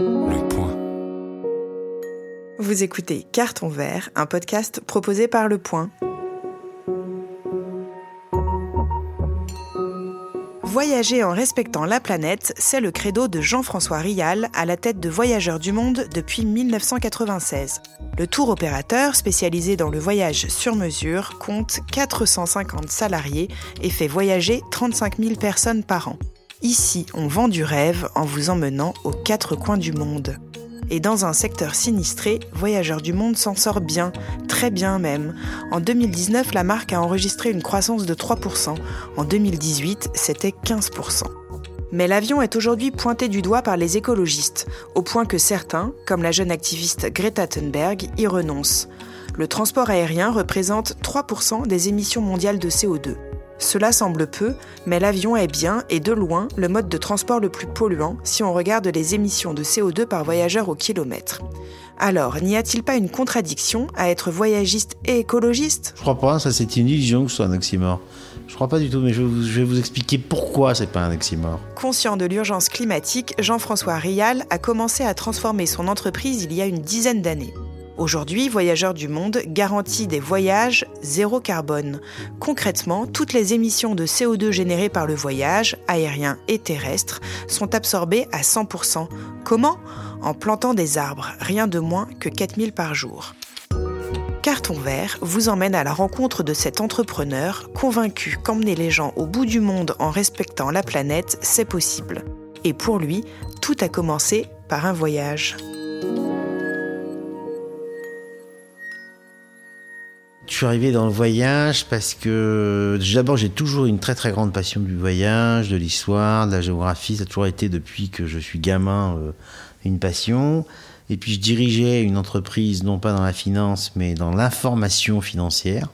Le point. Vous écoutez Carton Vert, un podcast proposé par Le Point. Voyager en respectant la planète, c'est le credo de Jean-François Rial à la tête de Voyageurs du Monde depuis 1996. Le tour opérateur, spécialisé dans le voyage sur mesure, compte 450 salariés et fait voyager 35 000 personnes par an. Ici, on vend du rêve en vous emmenant aux quatre coins du monde. Et dans un secteur sinistré, Voyageurs du Monde s'en sort bien, très bien même. En 2019, la marque a enregistré une croissance de 3%. En 2018, c'était 15%. Mais l'avion est aujourd'hui pointé du doigt par les écologistes, au point que certains, comme la jeune activiste Greta Thunberg, y renoncent. Le transport aérien représente 3% des émissions mondiales de CO2. Cela semble peu, mais l'avion est bien et de loin le mode de transport le plus polluant si on regarde les émissions de CO2 par voyageur au kilomètre. Alors, n'y a-t-il pas une contradiction à être voyagiste et écologiste? Je crois pas, ça c'est une illusion que ce soit un oxymore. Je crois pas du tout, mais je vais vous, expliquer pourquoi c'est pas un oxymore. Conscient de l'urgence climatique, Jean-François Rial a commencé à transformer son entreprise il y a une dizaine d'années. Aujourd'hui, Voyageurs du Monde garantit des voyages zéro carbone. Concrètement, toutes les émissions de CO2 générées par le voyage, aérien et terrestre, sont absorbées à 100%. Comment? En plantant des arbres, rien de moins que 4000 par jour. Carton Vert vous emmène à la rencontre de cet entrepreneur convaincu qu'emmener les gens au bout du monde en respectant la planète, c'est possible. Et pour lui, tout a commencé par un voyage. Suis arrivé dans le voyage parce que d'abord j'ai toujours une très très grande passion du voyage, de l'histoire, de la géographie. Ça a toujours été depuis que je suis gamin euh, une passion. Et puis je dirigeais une entreprise non pas dans la finance mais dans l'information financière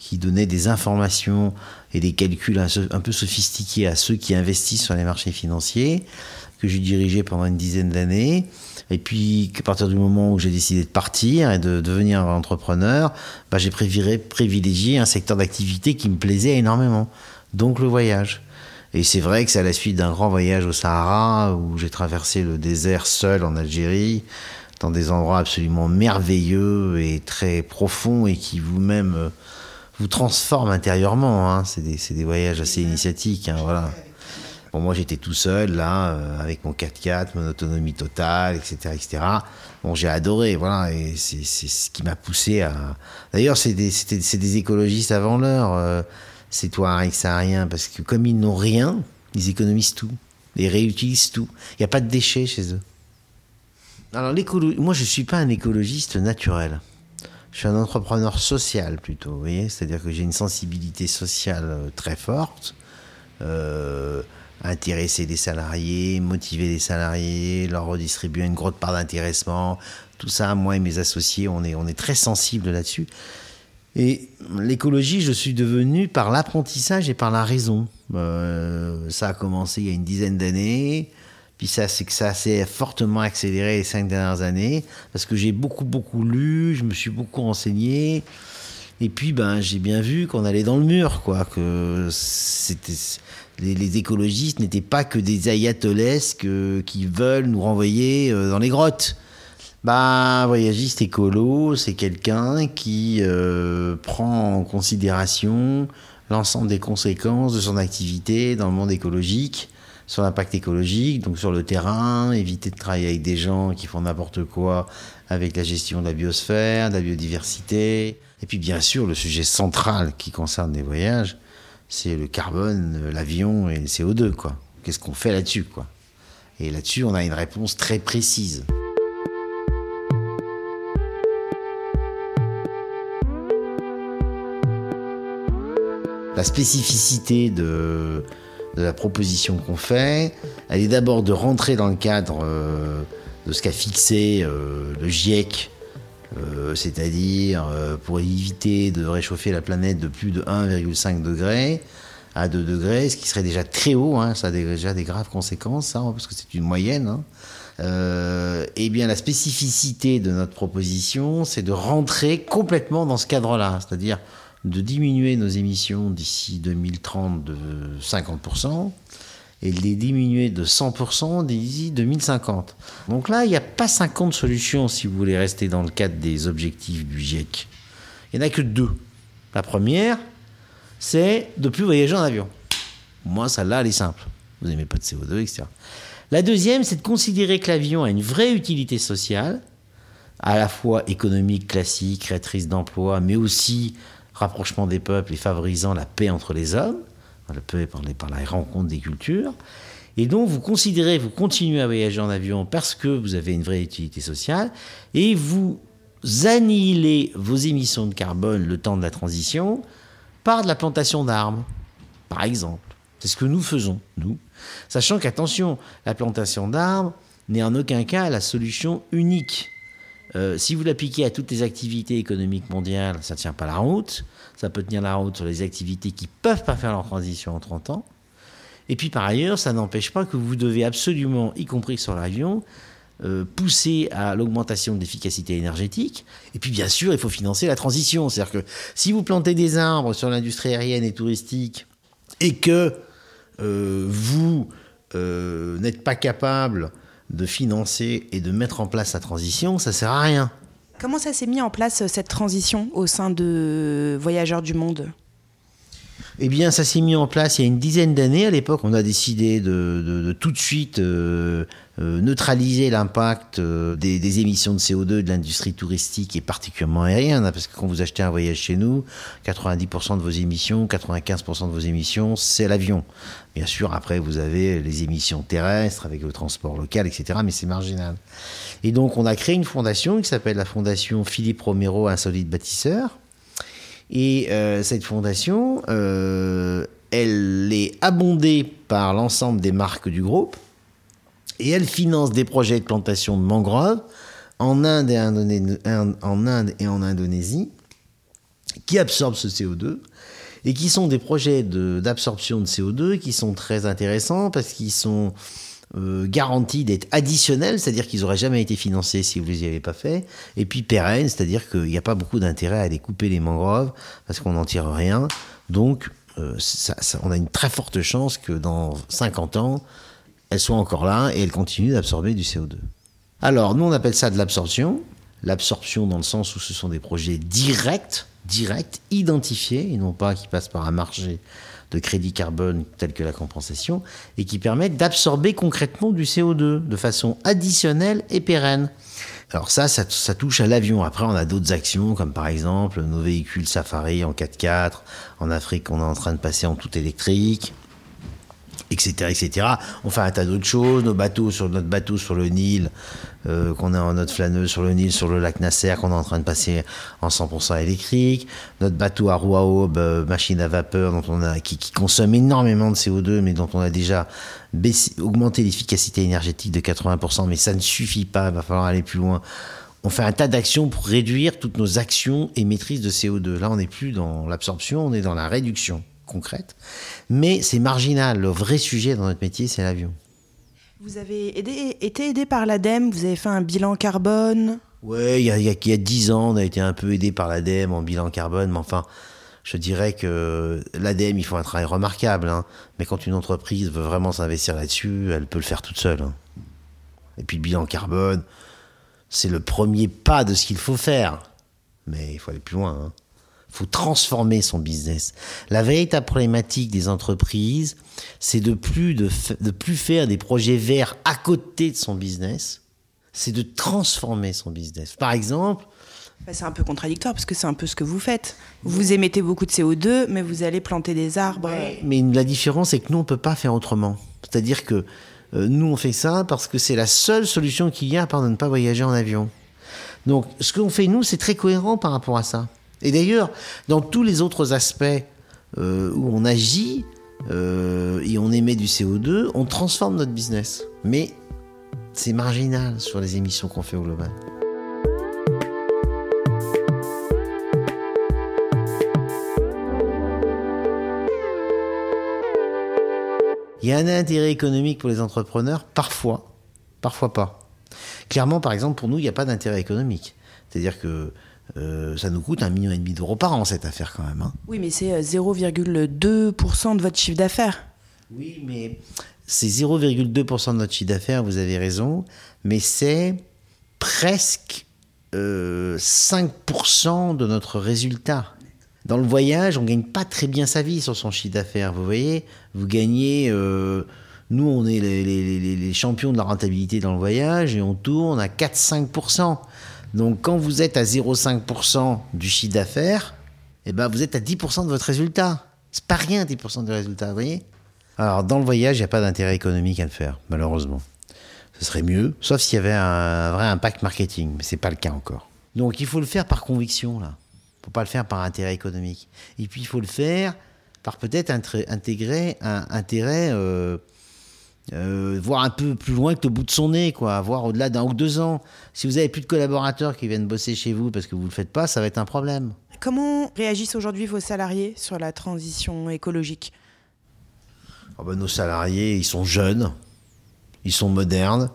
qui donnait des informations et des calculs un peu sophistiqués à ceux qui investissent sur les marchés financiers que j'ai dirigé pendant une dizaine d'années. Et puis, à partir du moment où j'ai décidé de partir et de devenir entrepreneur, bah, j'ai préféré privilégier un secteur d'activité qui me plaisait énormément, donc le voyage. Et c'est vrai que c'est à la suite d'un grand voyage au Sahara où j'ai traversé le désert seul en Algérie, dans des endroits absolument merveilleux et très profonds et qui vous-même euh, vous transforment intérieurement. Hein. C'est des, des, voyages assez initiatiques. Hein, voilà. Moi, j'étais tout seul, là, euh, avec mon 4x4, mon autonomie totale, etc., etc. Bon, j'ai adoré, voilà, et c'est ce qui m'a poussé à... D'ailleurs, c'est des, écologistes avant l'heure, euh, c'est toi, ça, rien, parce que comme ils n'ont rien, ils économisent tout, ils réutilisent tout. Il n'y a pas de déchets chez eux. Alors, moi, je ne suis pas un écologiste naturel. Je suis un entrepreneur social plutôt, vous voyez C'est-à-dire que j'ai une sensibilité sociale euh, très forte. Euh, intéresser les salariés, motiver les salariés, leur redistribuer une grosse part d'intéressement. Tout ça, moi et mes associés, on est, on est très sensibles là-dessus. Et l'écologie, je suis devenu par l'apprentissage et par la raison. Euh, ça a commencé il y a une dizaine d'années. Puis ça, ça s'est fortement accéléré les cinq dernières années parce que j'ai beaucoup, beaucoup lu, je me suis beaucoup renseigné. Et puis, ben, j'ai bien vu qu'on allait dans le mur, quoi. Que c'était les, écologistes n'étaient pas que des ayatollahs qui veulent nous renvoyer euh, dans les grottes. Un voyagiste écolo, c'est quelqu'un qui euh, prend en considération l'ensemble des conséquences de son activité dans le monde écologique, sur l'impact écologique, donc sur le terrain, éviter de travailler avec des gens qui font n'importe quoi avec la gestion de la biosphère, de la biodiversité. Et puis bien sûr, le sujet central qui concerne les voyages, c'est le carbone, l'avion et le CO2, quoi. Qu'est-ce qu'on fait là-dessus, quoi? Et là-dessus, on a une réponse très précise. La spécificité de, la proposition qu'on fait, elle est d'abord de rentrer dans le cadre euh, de ce qu'a fixé euh, le GIEC euh, c'est-à-dire pour éviter de réchauffer la planète de plus de 1,5 degré à 2 degrés, ce qui serait déjà très haut, hein, ça a déjà des graves conséquences, hein, parce que c'est une moyenne. Hein. Eh bien, la spécificité de notre proposition, c'est de rentrer complètement dans ce cadre-là, c'est-à-dire de diminuer nos émissions d'ici 2030 de 50%, et de les diminuer de 100% d'ici 2050. Donc là, il n'y a pas 50 solutions si vous voulez rester dans le cadre des objectifs du GIEC. Il n'y en a que deux. La première, c'est de plus voyager en avion. Moi, celle-là, elle est simple. Vous n'aimez pas de CO2, etc. La deuxième, c'est de considérer que l'avion a une vraie utilité sociale, à la fois économique, classique, créatrice d'emplois, mais aussi rapprochement des peuples et favorisant la paix entre les hommes, la paix par, par la rencontre des cultures. Et donc, vous considérez, vous continuez à voyager en avion parce que vous avez une vraie utilité sociale, et vous annihilez vos émissions de carbone le temps de la transition par de la plantation d'arbres, par exemple. C'est ce que nous faisons, nous. Sachant qu'attention, la plantation d'arbres n'est en aucun cas la solution unique. Euh, si vous l'appliquez à toutes les activités économiques mondiales, ça ne tient pas la route. Ça peut tenir la route sur les activités qui ne peuvent pas faire leur transition en 30 ans. Et puis par ailleurs, ça n'empêche pas que vous devez absolument, y compris sur l'avion, euh, pousser à l'augmentation de l'efficacité énergétique. Et puis bien sûr, il faut financer la transition. C'est-à-dire que si vous plantez des arbres sur l'industrie aérienne et touristique et que euh, vous n'êtes pas capable de financer et de mettre en place la transition, ça sert à rien. Comment ça s'est mis en place cette transition au sein de Voyageurs du Monde? Eh bien, ça s'est mis en place il y a une dizaine d'années. À l'époque, on a décidé de, tout de suite euh, euh, neutraliser l'impact euh, des, émissions de CO2 de l'industrie touristique et particulièrement aérienne. Hein, parce que quand vous achetez un voyage chez nous, 90% de vos émissions, 95% de vos émissions, c'est l'avion. Bien sûr, après, vous avez les émissions terrestres avec le transport local, etc. Mais c'est marginal. Et donc, on a créé une fondation qui s'appelle la Fondation Philippe Romero Insolite Bâtisseur et euh, cette fondation, euh, elle est abondée par l'ensemble des marques du groupe et elle finance des projets de plantation de mangroves en Inde et, en, Indonésie qui absorbent ce CO2 et qui sont des projets d'absorption de, CO2 qui sont très intéressants parce qu'ils sont euh, garantie d'être additionnels, c'est-à-dire qu'ils n'auraient jamais été financés si vous ne les y avez pas fait, et puis pérennes, c'est-à-dire qu'il n'y a pas beaucoup d'intérêt à aller couper les mangroves parce qu'on n'en tire rien. Donc, euh, on a une très forte chance que dans 50 ans, elles soient encore là et elles continuent d'absorber du CO2. Alors, nous, on appelle ça de l'absorption. L'absorption dans le sens où ce sont des projets directs, directs, identifiés, et non pas qui passent par un marché de crédit carbone tels que la compensation et qui permettent d'absorber concrètement du CO2 de façon additionnelle et pérenne. Alors ça, ça, ça touche à l'avion. Après, on a d'autres actions, comme par exemple nos véhicules Safari en 4x4. En Afrique, on est en train de passer en tout électrique etc., etc. On fait un tas d'autres choses. Nos bateaux sur notre bateau sur le Nil, euh, qu'on a en notre flâneuse sur le Nil, sur le lac Nasser, qu'on est en train de passer en 100% électrique. Notre bateau à roue à aube, euh, machine à vapeur, dont on a, qui, consomme énormément de CO2, mais dont on a déjà augmenté l'efficacité énergétique de 80%, mais ça ne suffit pas. Il va falloir aller plus loin. On fait un tas d'actions pour réduire toutes nos actions et maîtrise de CO2. Là, on n'est plus dans l'absorption, on est dans la réduction concrète. Mais c'est marginal. Le vrai sujet dans notre métier, c'est l'avion. Vous avez été aidé par l'ADEME, vous avez fait un bilan carbone? Oui, il y a, il 10 ans, on a été un peu aidé par l'ADEME en bilan carbone, mais enfin, je dirais que l'ADEME, il faut un travail remarquable. Hein. Mais quand une entreprise veut vraiment s'investir là-dessus, elle peut le faire toute seule. Hein. Et puis le bilan carbone, c'est le premier pas de ce qu'il faut faire. Mais il faut aller plus loin. Hein faut transformer son business. La véritable problématique des entreprises, c'est de plus de, de plus faire des projets verts à côté de son business, c'est de transformer son business. Par exemple, bah, c'est un peu contradictoire parce que c'est un peu ce que vous faites. Vous émettez beaucoup de CO2, mais vous allez planter des arbres. mais la différence, c'est que nous, on ne peut pas faire autrement. C'est-à-dire que euh, nous, on fait ça parce que c'est la seule solution qu'il y a à part de ne pas voyager en avion. Donc, ce qu'on fait, nous, c'est très cohérent par rapport à ça. Et d'ailleurs, dans tous les autres aspects euh, où on agit euh, et on émet du CO2, on transforme notre business. Mais c'est marginal sur les émissions qu'on fait au global. Il y a un intérêt économique pour les entrepreneurs, parfois, parfois pas. Clairement, par exemple, pour nous, il n'y a pas d'intérêt économique. C'est-à-dire que euh, ça nous coûte un million et demi d'euros par an cette affaire quand même. Hein. Oui, mais c'est 0,2% euh, de votre chiffre d'affaires. Oui, mais c'est 0,2% de notre chiffre d'affaires, vous avez raison, mais c'est presque 5% euh, de notre résultat. Dans le voyage, on gagne pas très bien sa vie sur son chiffre d'affaires. Vous voyez, vous gagnez. Euh, nous, on est les, champions de la rentabilité dans le voyage et on tourne à 4-5%. Donc, quand vous êtes à 0,5% du chiffre d'affaires, eh ben, vous êtes à 10% de votre résultat. C'est pas rien, 10% de résultat, vous voyez? Alors, dans le voyage, il n'y a pas d'intérêt économique à le faire, malheureusement. Ce serait mieux, sauf s'il y avait un vrai impact marketing, mais c'est pas le cas encore. Donc, il faut le faire par conviction, là faut pas le faire par intérêt économique. Et puis il faut le faire par peut-être intégrer un intérêt, euh, euh, voir un peu plus loin que le bout de son nez, quoi, voir au-delà d'un ou deux ans. Si vous avez plus de collaborateurs qui viennent bosser chez vous parce que vous le faites pas, ça va être un problème. Comment réagissent aujourd'hui vos salariés sur la transition écologique? Oh ben, Nos salariés, ils sont jeunes, ils sont modernes,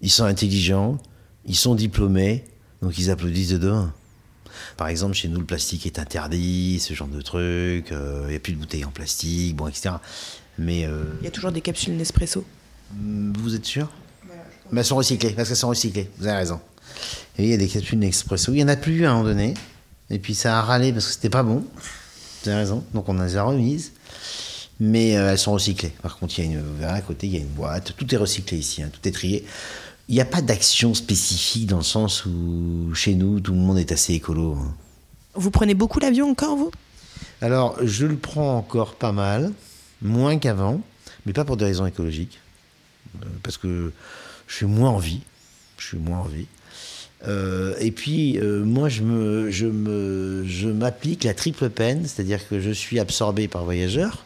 ils sont intelligents, ils sont diplômés, donc ils applaudissent de demain. Par exemple, chez nous, le plastique est interdit, ce genre de truc. Euh, il n'y a plus de bouteilles en plastique, bon, etc. Mais euh, il y a toujours des capsules Nespresso. Mm, vous êtes sûr Mais elles sont recyclées, parce qu'elles sont recyclées. Vous avez raison. Et il y a des capsules Nespresso. Il n'y en a plus à un moment donné. Et puis ça a râlé parce que c'était pas bon. Vous avez raison. Donc on les a remises. Mais euh, elles sont recyclées. Par contre, il y a une, vous verrez à côté, il y a une boîte. Tout est recyclé ici. Hein. tout est trié. Il n'y a pas d'action spécifique dans le sens où chez nous, tout le monde est assez écolo. Hein. Vous prenez beaucoup l'avion encore, vous? Alors, je le prends encore pas mal, moins qu'avant, mais pas pour des raisons écologiques. Euh, parce que je suis moins en vie. Je suis moins en vie. Euh, et puis, euh, moi, je, me, je, me, je m'applique la triple peine, c'est-à-dire que je suis absorbé par voyageurs.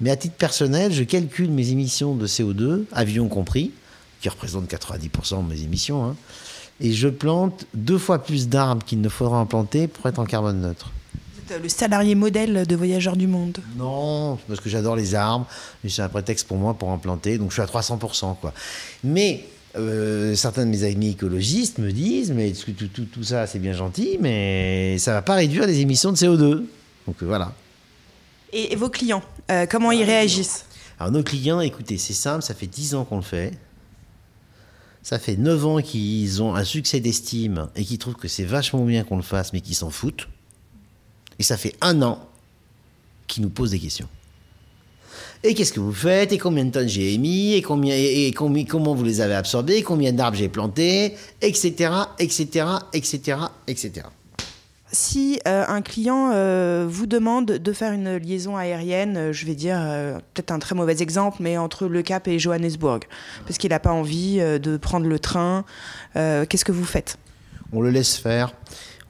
Mais à titre personnel, je calcule mes émissions de CO2, avion compris, qui représente 90% de mes émissions. Hein. et je plante deux fois plus d'arbres qu'il ne faudra en planter pour être en carbone neutre. Êtes le salarié modèle de Voyageurs du Monde Non, parce que j'adore les arbres, mais c'est un prétexte pour moi pour en planter, donc je suis à 300%. Quoi. Mais euh, certains de mes amis écologistes me disent mais tout, tout, tout ça c'est bien gentil, mais ça va pas réduire les émissions de CO2. Donc euh, voilà. Et, vos clients, euh, comment ils réagissent? Alors nos clients, écoutez, c'est simple, ça fait 10 ans qu'on le fait. Ça fait 9 ans qu'ils ont un succès d'estime et qu'ils trouvent que c'est vachement bien qu'on le fasse, mais qu'ils s'en foutent. Et ça fait un an qu'ils nous posent des questions. Et qu'est-ce que vous faites? Et combien de tonnes j'ai émis? Et, combien, et, comment vous les avez absorbés Combien d'arbres j'ai plantés? Etc. Etc. Etc. Etc si euh, un client euh, vous demande de faire une liaison aérienne, euh, je vais dire peut-être un très mauvais exemple, mais entre Le Cap et Johannesburg, parce qu'il n'a pas envie de prendre le train, qu'est-ce que vous faites? On le laisse faire.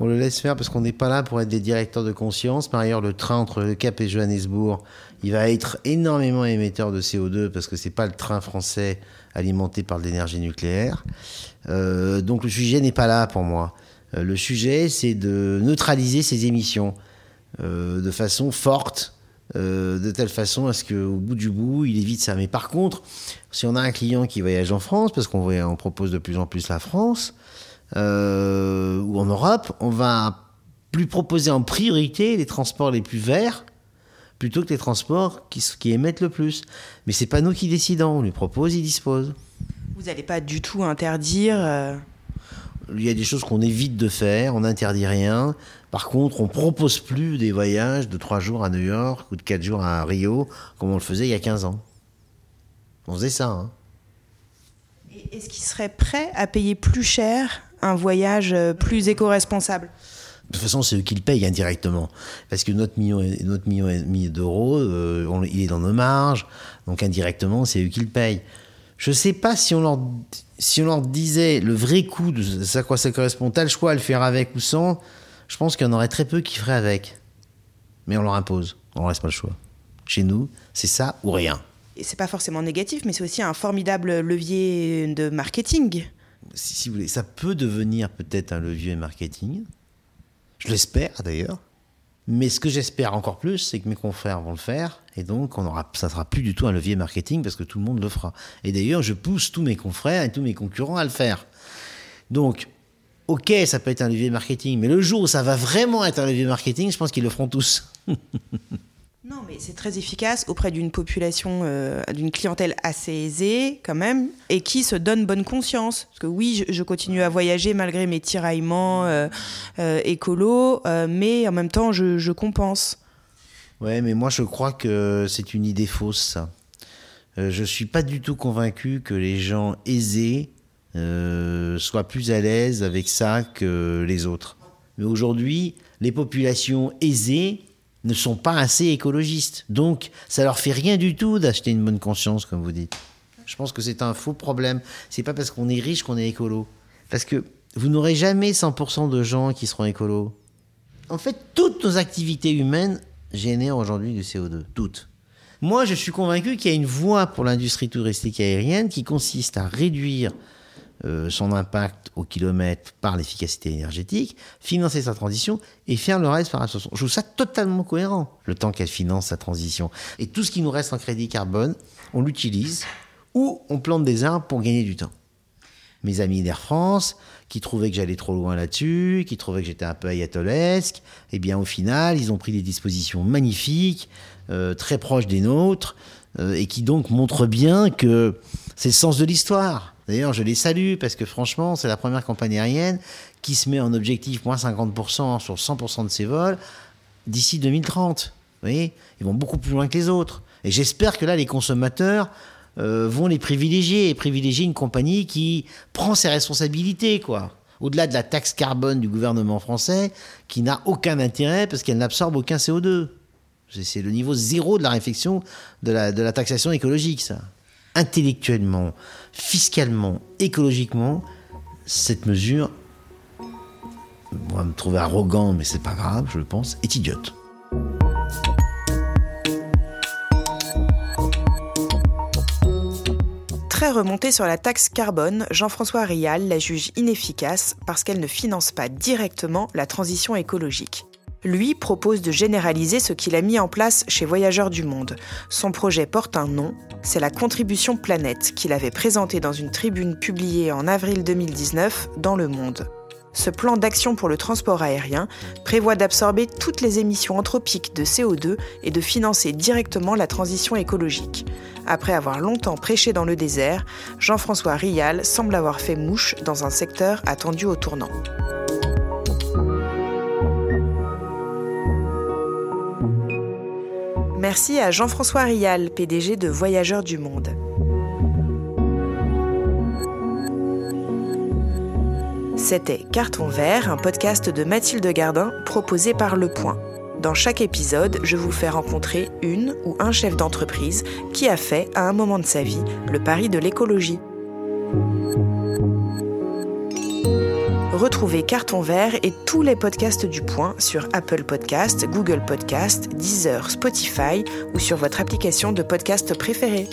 On le laisse faire parce qu'on n'est pas là pour être des directeurs de conscience. Par ailleurs, le train entre Le Cap et Johannesburg, il va être énormément émetteur de CO2 parce que c'est pas le train français alimenté par l'énergie nucléaire. donc le sujet n'est pas là pour moi. Euh, le sujet, c'est de neutraliser ces émissions euh, de façon forte, euh, de telle façon à ce qu'au bout du bout, il évite ça. Mais par contre, si on a un client qui voyage en France, parce qu'on propose de plus en plus la France, ou en Europe, on va plus proposer en priorité les transports les plus verts plutôt que les transports qui, qui émettent le plus. Mais c'est pas nous qui décidons, on lui propose, il dispose. Vous n'allez pas du tout interdire il y a des choses qu'on évite de faire, on n'interdit rien. Par contre, on propose plus des voyages de trois jours à New York ou de quatre jours à Rio, comme on le faisait il y a 15 ans. On faisait ça. Hein. Est-ce qu'ils seraient prêts à payer plus cher un voyage euh, plus éco-responsable de toute façon, c'est eux qui le payent indirectement. Parce que notre million, notre million et demi d'euros, euh, il est dans nos marges. Donc indirectement, c'est eux qui le payent. Je ne sais pas si on, leur, si on leur disait le vrai coût de ça, quoi ça correspond, t'as le choix à le faire avec ou sans. Je pense qu'il y en aurait très peu qui feraient avec. Mais on leur impose, on ne laisse pas le choix. Chez nous, c'est ça ou rien. Et c'est pas forcément négatif, mais c'est aussi un formidable levier de marketing. Si, vous voulez, ça peut devenir peut-être un levier marketing. Je l'espère d'ailleurs. Mais ce que j'espère encore plus, c'est que mes confrères vont le faire, et donc on aura, ça sera plus du tout un levier marketing parce que tout le monde le fera. Et d'ailleurs, je pousse tous mes confrères et tous mes concurrents à le faire. Donc, ok, ça peut être un levier marketing, mais le jour où ça va vraiment être un levier marketing, je pense qu'ils le feront tous. Non, mais c'est très efficace auprès d'une population, euh, d'une clientèle assez aisée quand même, et qui se donne bonne conscience. Parce que oui, je, continue à voyager malgré mes tiraillements euh, euh, écolos, mais en même temps, je, je, compense. Ouais, mais moi je crois que c'est une idée fausse, ça. je suis pas du tout convaincu que les gens aisés soient plus à l'aise avec ça que les autres. Mais aujourd'hui, les populations aisées ne sont pas assez écologistes. Donc, ça leur fait rien du tout d'acheter une bonne conscience, comme vous dites. Je pense que c'est un faux problème. C'est pas parce qu'on est riche qu'on est écolo. Parce que vous n'aurez jamais 100% de gens qui seront écolos. En fait, toutes nos activités humaines génèrent aujourd'hui du CO2. Toutes. Moi, je suis convaincu qu'il y a une voie pour l'industrie touristique aérienne qui consiste à réduire euh, son impact au kilomètre par l'efficacité énergétique, financer sa transition et faire le reste par association. Je trouve ça totalement cohérent, le temps qu'elle finance sa transition. Et tout ce qui nous reste en crédit carbone, on l'utilise ou on plante des arbres pour gagner du temps. Mes amis d'Air France, qui trouvaient que j'allais trop loin là-dessus, qui trouvaient que j'étais un peu ayatolesque, eh bien au final, ils ont pris des dispositions magnifiques, euh, très proches des nôtres, euh, et qui donc montrent bien que c'est le sens de l'histoire. D'ailleurs, je les salue parce que franchement, c'est la première compagnie aérienne qui se met en objectif moins 50% sur 100% de ses vols d'ici 2030. Vous voyez? Ils vont beaucoup plus loin que les autres. Et j'espère que là, les consommateurs euh, vont les privilégier et privilégier une compagnie qui prend ses responsabilités, quoi. Au-delà de la taxe carbone du gouvernement français, qui n'a aucun intérêt parce qu'elle n'absorbe aucun CO2. C'est le niveau zéro de la réflexion de la, de la taxation écologique, ça intellectuellement, fiscalement, écologiquement, cette mesure, on va me trouver arrogant, mais c'est pas grave, je le pense, est idiote. Très remonté sur la taxe carbone, Jean-François Rial la juge inefficace parce qu'elle ne finance pas directement la transition écologique. Lui propose de généraliser ce qu'il a mis en place chez Voyageurs du Monde. Son projet porte un nom, c'est la contribution planète qu'il avait présentée dans une tribune publiée en avril 2019 dans Le Monde. Ce plan d'action pour le transport aérien prévoit d'absorber toutes les émissions anthropiques de CO2 et de financer directement la transition écologique. Après avoir longtemps prêché dans le désert, Jean-François Rial semble avoir fait mouche dans un secteur attendu au tournant. Merci à Jean-François Rial, PDG de Voyageurs du Monde. C'était Carton Vert, un podcast de Mathilde Gardin proposé par Le Point. Dans chaque épisode, je vous fais rencontrer une ou un chef d'entreprise qui a fait, à un moment de sa vie, le pari de l'écologie. Retrouvez Carton Vert et tous les podcasts du Point sur Apple Podcast, Google Podcast, Deezer, Spotify ou sur votre application de podcast préférée.